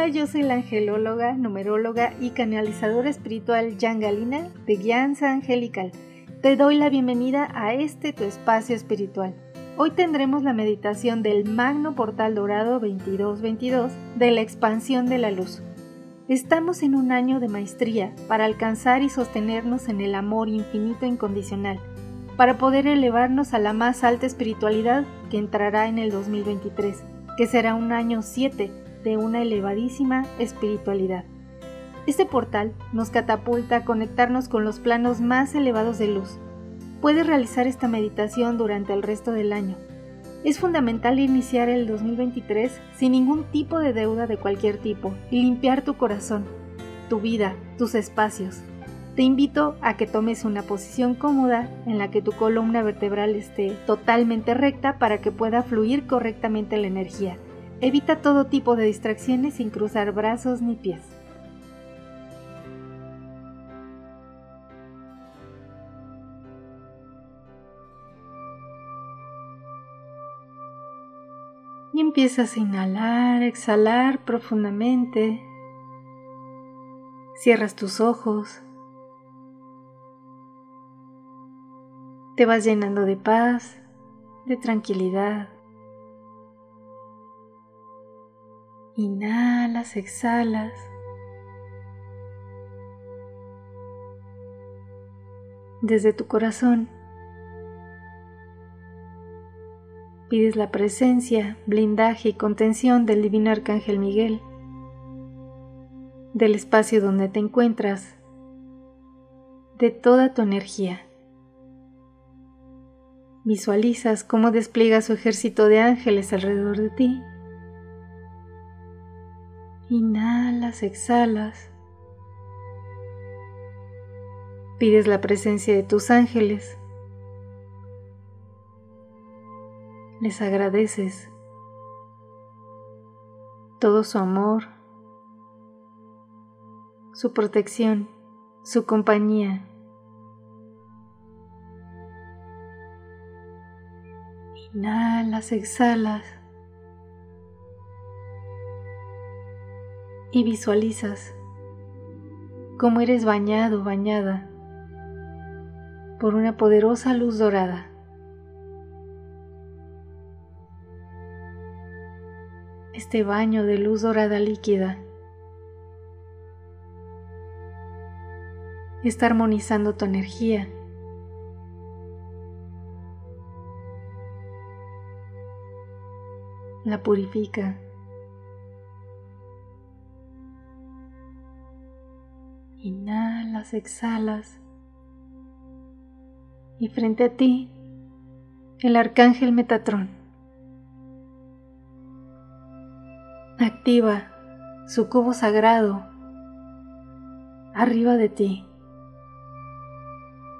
Hola, yo soy la angelóloga, numeróloga y canalizadora espiritual Jan Galina de Guianza Angelical. Te doy la bienvenida a este tu espacio espiritual Hoy tendremos la meditación del Magno Portal Dorado 2222 de la expansión de la luz. Estamos en un año de maestría para alcanzar y sostenernos en el amor infinito incondicional, para poder elevarnos a la más alta espiritualidad que entrará en el 2023, que será un año 7 de una elevadísima espiritualidad. Este portal nos catapulta a conectarnos con los planos más elevados de luz, Puedes realizar esta meditación durante el resto del año. Es fundamental iniciar el 2023 sin ningún tipo de deuda de cualquier tipo y limpiar tu corazón, tu vida, tus espacios. Te invito a que tomes una posición cómoda en la que tu columna vertebral esté totalmente recta para que pueda fluir correctamente la energía. Evita todo tipo de distracciones sin cruzar brazos ni pies. y empiezas a inhalar, exhalar profundamente. Cierras tus ojos. Te vas llenando de paz, de tranquilidad. Inhalas, exhalas. Desde tu corazón pides la presencia, blindaje y contención del Divino Arcángel Miguel, del espacio donde te encuentras, de toda tu energía. Visualizas cómo despliega su ejército de ángeles alrededor de ti. Inhalas, exhalas. Pides la presencia de tus ángeles les agradeces todo su amor, su protección, su compañía. Inhalas, exhalas y visualizas cómo eres bañado, bañada por una poderosa luz dorada. este baño de luz dorada líquida está armonizando tu energía. La purifica. Inhalas, exhalas. Y frente a ti, el arcángel Metatrón. Activa su cubo sagrado arriba de ti.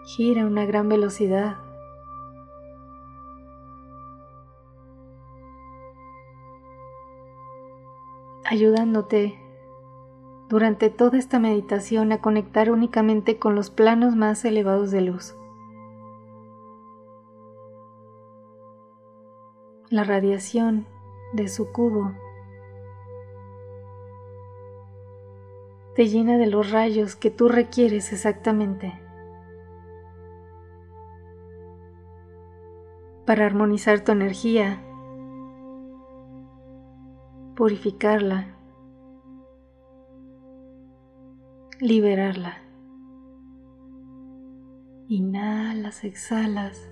Gira a una gran velocidad. ayudándote durante toda esta meditación a conectar únicamente con los planos más elevados de luz. La radiación de su cubo te llena de los rayos que tú requieres exactamente para armonizar tu energía, purificarla, liberarla. Inhalas, exhalas.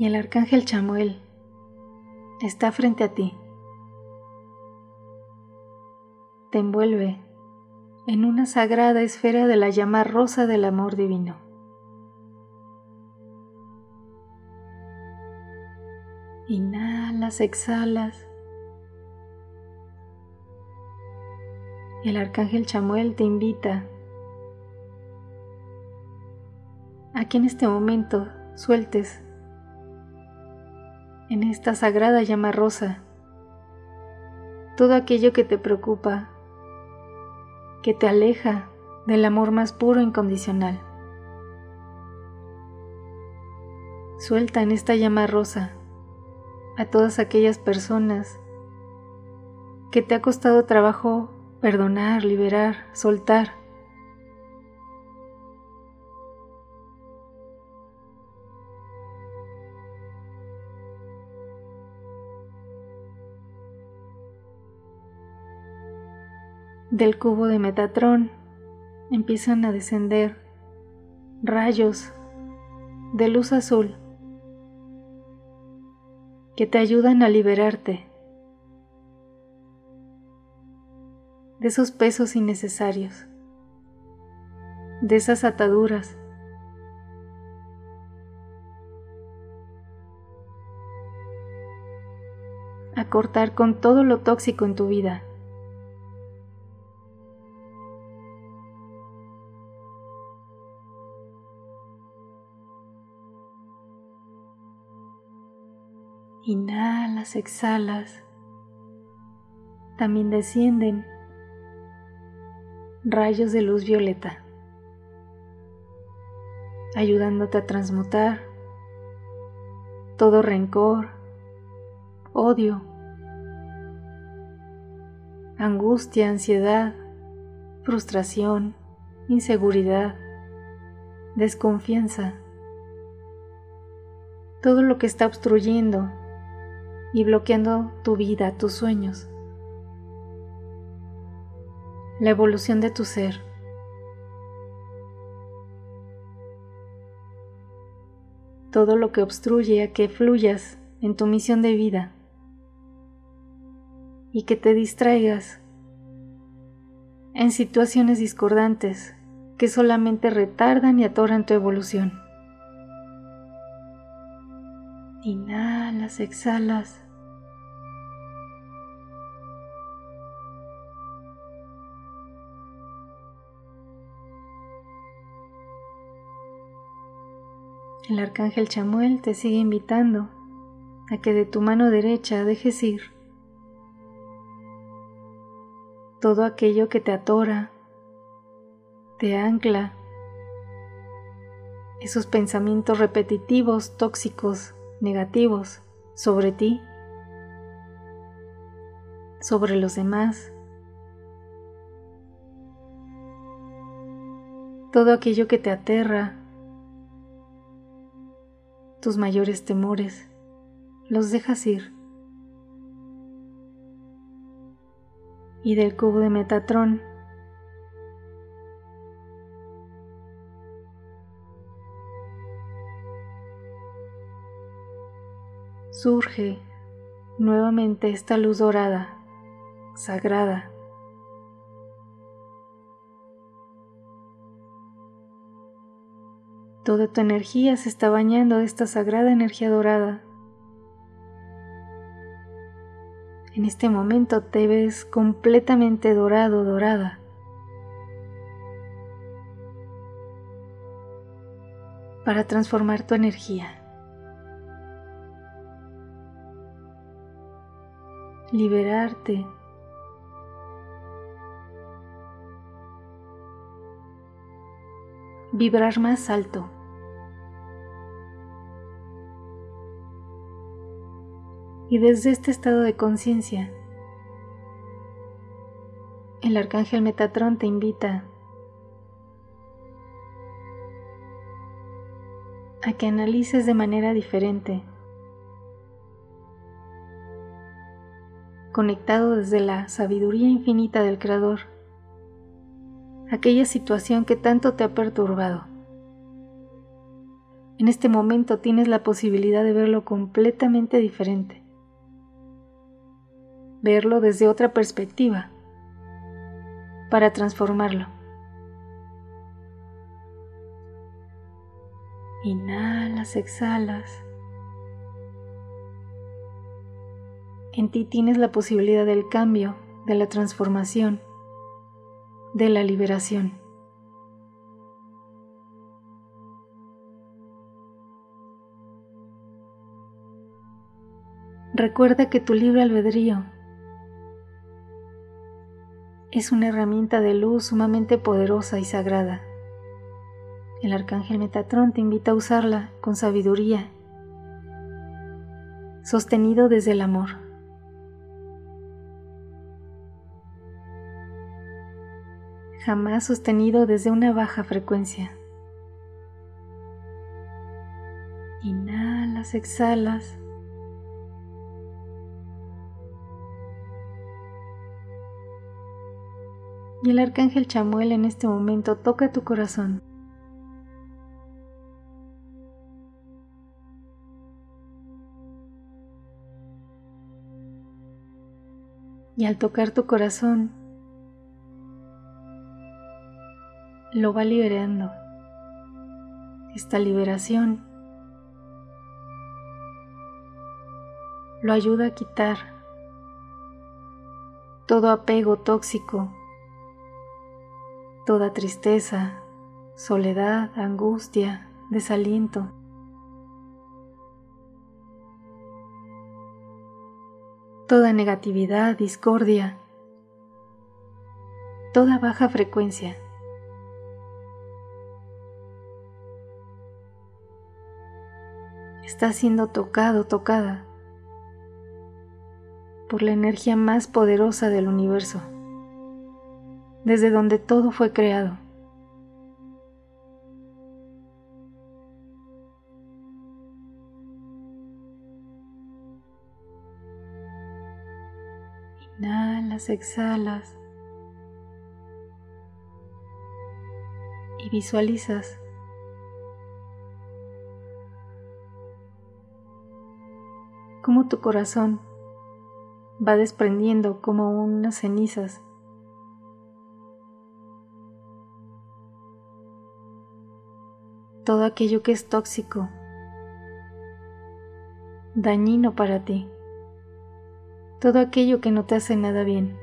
y el arcángel Chamuel está frente a ti. Te envuelve en una sagrada esfera de la llama rosa del amor divino. Inhalas, exhalas. El arcángel Chamuel te invita a que en este momento sueltes en esta sagrada llama rosa todo aquello que te preocupa, que te aleja del amor más puro e incondicional. Suelta en esta llama rosa a todas aquellas personas que te ha costado trabajo perdonar, liberar, soltar. Del cubo de Metatrón empiezan a descender rayos de luz azul que te ayudan a liberarte de esos pesos innecesarios, de esas ataduras. a cortar con todo lo tóxico en tu vida. Exhalas. También descienden rayos de luz violeta, ayudándote a transmutar todo rencor, odio, angustia, ansiedad, frustración, inseguridad, desconfianza, todo lo que está obstruyendo y bloqueando tu vida, tus sueños, la evolución de tu ser. Todo lo que obstruye a que fluyas en tu misión de vida y que te distraigas en situaciones discordantes que solamente retardan y atoran tu evolución. Inhalas, exhalas. El arcángel Chamuel te sigue invitando a que de tu mano derecha dejes ir todo aquello que te atora, te ancla, esos pensamientos repetitivos, tóxicos negativos sobre ti, sobre los demás. Todo aquello que te aterra, tus mayores temores, los dejas ir. Y del cubo de Metatrón surge nuevamente esta luz dorada, sagrada. Toda tu energía se está bañando de esta sagrada energía dorada. En este momento te ves completamente dorado, dorada. Para transformar tu energía. Liberarte. Vibrar más alto. Y desde este estado de conciencia, el arcángel Metatrón te invita a que analices de manera diferente conectado desde la sabiduría infinita del Creador, aquella situación que tanto te ha perturbado. En este momento tienes la posibilidad de verlo completamente diferente, verlo desde otra perspectiva, para transformarlo. Inhalas, exhalas. En ti tienes la posibilidad del cambio, de la transformación, de la liberación. Recuerda que tu libre albedrío es una herramienta de luz sumamente poderosa y sagrada. El arcángel Metatrón te invita a usarla con sabiduría, sostenido desde el amor. Jamás sostenido desde una baja frecuencia. Inhalas, exhalas. Y el arcángel Chamuel en este momento toca tu corazón. Y al tocar tu corazón, lo va liberando. Esta liberación lo ayuda a quitar todo apego tóxico toda tristeza, soledad, angustia, desaliento. Toda negatividad, discordia, toda baja frecuencia. Está siendo tocado, tocada por la energía más poderosa del universo desde donde todo fue creado. Inhalas, exhalas y visualizas tu corazón va desprendiendo como unas cenizas todo aquello que es tóxico, dañino para ti, todo aquello que no te hace nada bien.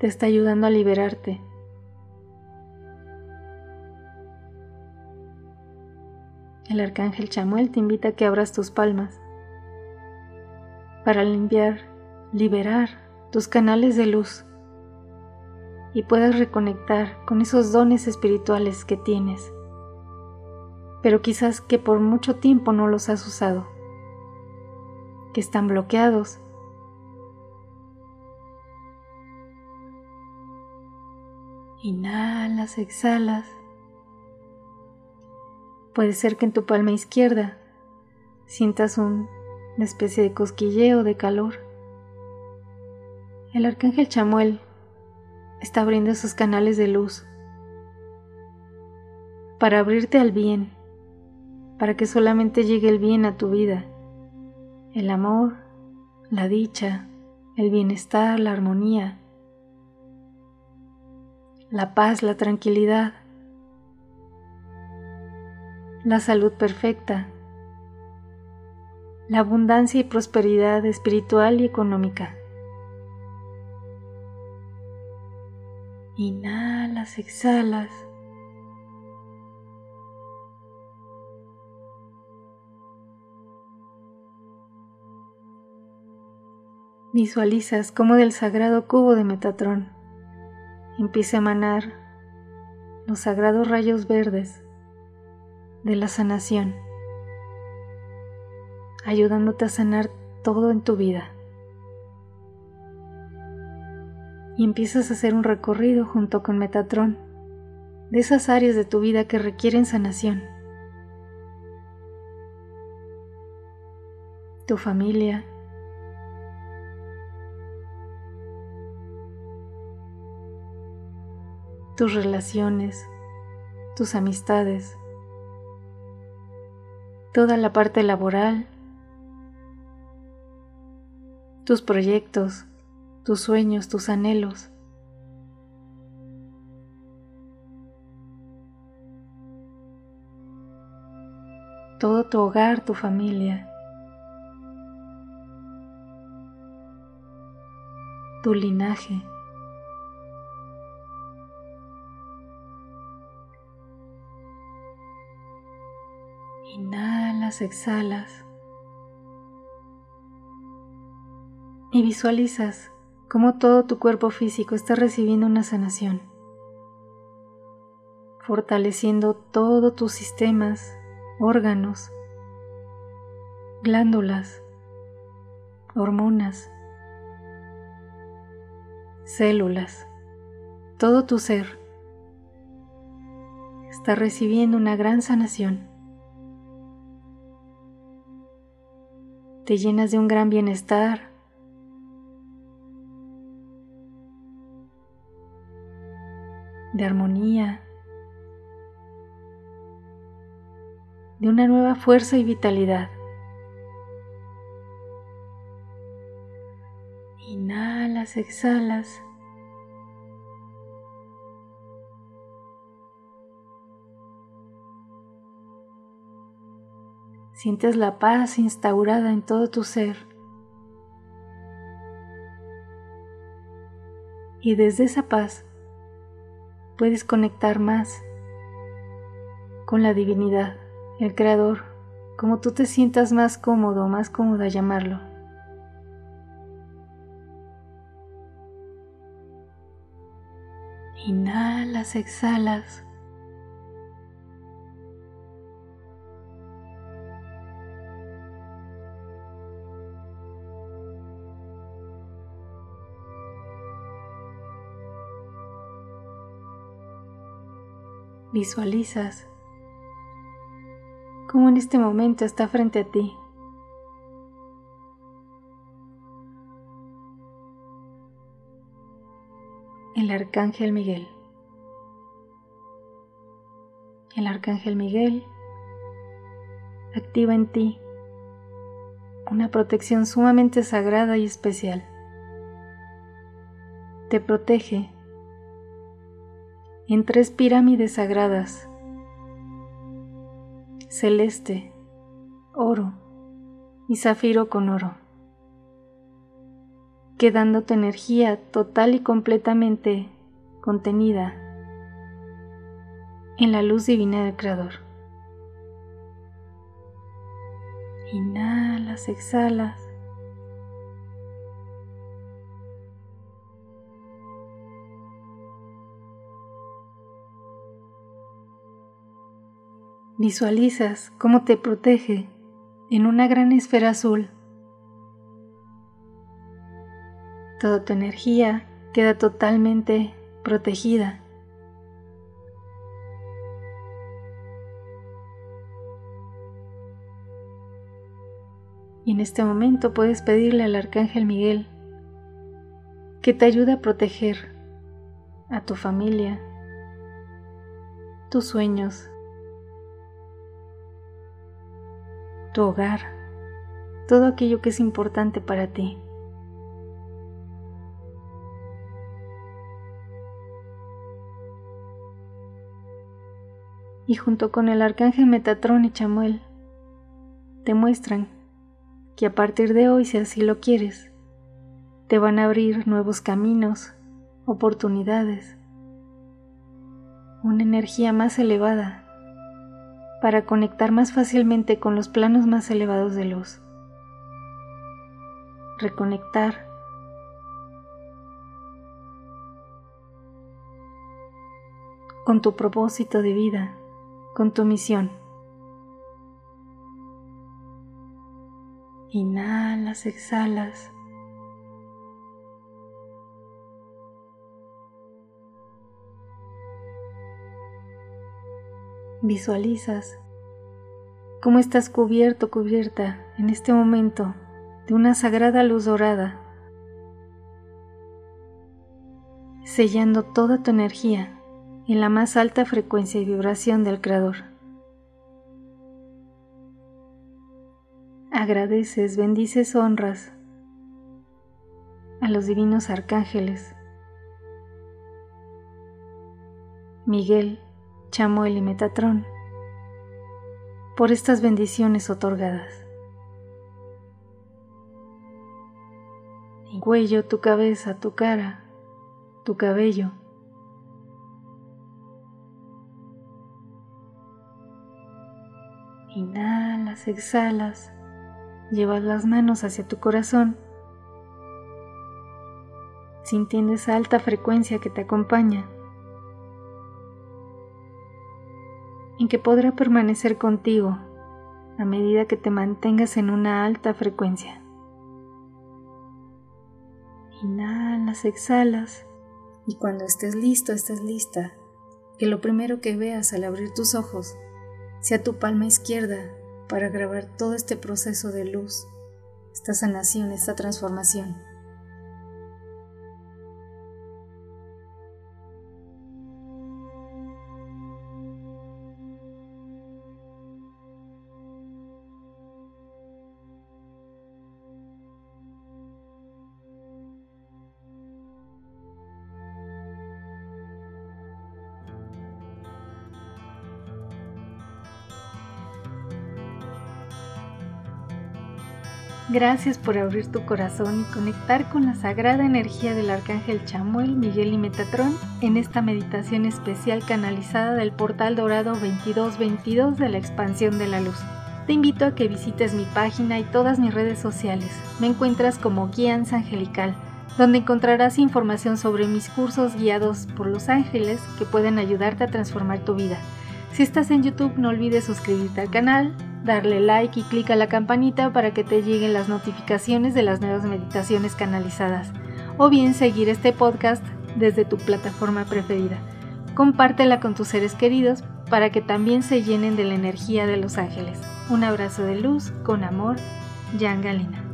Te está ayudando a liberarte. El arcángel Chamuel te invita a que abras tus palmas para limpiar, liberar tus canales de luz y puedas reconectar con esos dones espirituales que tienes, pero quizás que por mucho tiempo no los has usado, que están bloqueados. Inhalas, exhalas. Puede ser que en tu palma izquierda sientas una especie de cosquilleo de calor. El arcángel Chamuel está abriendo sus canales de luz para abrirte al bien, para que solamente llegue el bien a tu vida, el amor, la dicha, el bienestar, la armonía, la paz, la tranquilidad, la salud perfecta, la abundancia y prosperidad espiritual y económica. Inhalas, exhalas. Visualizas cómo del sagrado cubo de Metatrón empieza a emanar los sagrados rayos verdes de la sanación, ayudándote a sanar todo en tu vida. y empiezas a hacer un recorrido junto con Metatron de esas áreas de tu vida que requieren sanación. Tu familia, tus relaciones, tus amistades, toda la parte laboral, tus proyectos, tus sueños, tus anhelos. Todo tu hogar, tu familia, tu linaje. Exhalas. Y visualizas cómo todo tu cuerpo físico está recibiendo una sanación, fortaleciendo todos tus sistemas, órganos, glándulas, hormonas, células, todo tu ser está recibiendo una gran sanación. Te llenas de un gran bienestar. de armonía, de una nueva fuerza y vitalidad. Inhalas, exhalas. Sientes la paz instaurada en todo tu ser. Y desde esa paz puedes conectar más con la divinidad, el Creador, como tú te sientas más cómodo, más cómoda llamarlo. Inhalas, exhalas. Visualizas cómo en este momento está frente a ti. El Arcángel Miguel. El Arcángel Miguel activa en ti una protección sumamente sagrada y especial. Te protege en tres pirámides sagradas, celeste, oro y zafiro con oro, quedando tu energía total y completamente contenida en la luz divina del Creador. Inhalas, exhalas. Visualizas cómo te protege en una gran esfera azul. Toda tu energía queda totalmente protegida. Y en este momento puedes pedirle al Arcángel Miguel que te ayude a proteger a tu familia, tus sueños, tu hogar, todo aquello que es importante para ti. Y junto con el arcángel Metatrón y Chamuel, te muestran que a partir de hoy, si así lo quieres, te van a abrir nuevos caminos, oportunidades, una energía más elevada para conectar más fácilmente con los planos más elevados de luz. Reconectar con tu propósito de vida, con tu misión. Inhalas, exhalas. Visualizas cómo estás cubierto, cubierta en este momento de una sagrada luz dorada, sellando toda tu energía en la más alta frecuencia y vibración del Creador. Agradeces, bendices, honras a los divinos arcángeles, Miguel, Chamuel y Metatrón por estas bendiciones otorgadas. cuello, tu cabeza, tu cara, tu cabello. Inhalas, exhalas, llevas las manos hacia tu corazón, sintiendo esa alta frecuencia que te acompaña, en que podrá permanecer contigo a medida que te mantengas en una alta frecuencia. Inhalas, exhalas y cuando estés listo, estés lista, que lo primero que veas al abrir tus ojos sea tu palma izquierda para grabar todo este proceso de luz, esta sanación, esta transformación. Gracias por abrir tu corazón y conectar con la sagrada energía del arcángel Chamuel, Miguel y Metatrón en esta meditación especial canalizada del portal dorado 2222 de la expansión de la luz. Te invito a que visites mi página y todas mis redes sociales. Me encuentras como Guianza Angelical, donde encontrarás información sobre mis cursos guiados por los ángeles que pueden ayudarte a transformar tu vida. Si estás en YouTube no olvides suscribirte al canal, darle like y clic a la campanita para que te lleguen las notificaciones de las nuevas meditaciones canalizadas, o bien seguir este podcast desde tu plataforma preferida. Compártela con tus seres queridos para que también se llenen de la energía de los ángeles. Un abrazo de luz, con amor, Jan Galina.